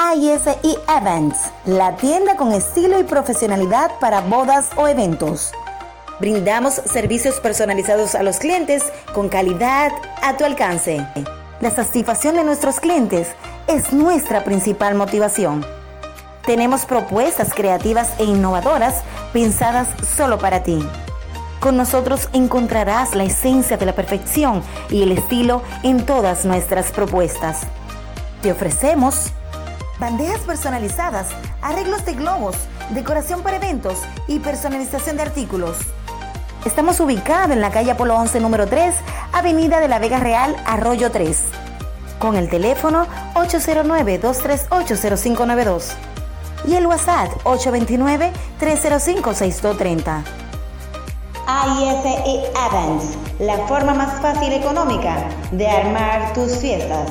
IFE Events, la tienda con estilo y profesionalidad para bodas o eventos. Brindamos servicios personalizados a los clientes con calidad a tu alcance. La satisfacción de nuestros clientes es nuestra principal motivación. Tenemos propuestas creativas e innovadoras pensadas solo para ti. Con nosotros encontrarás la esencia de la perfección y el estilo en todas nuestras propuestas. Te ofrecemos bandejas personalizadas, arreglos de globos, decoración para eventos y personalización de artículos. Estamos ubicados en la calle Apolo 11, número 3, Avenida de la Vega Real, Arroyo 3, con el teléfono 809-238-0592 y el WhatsApp 829-305-6230. IFE Events, la forma más fácil y económica de armar tus fiestas.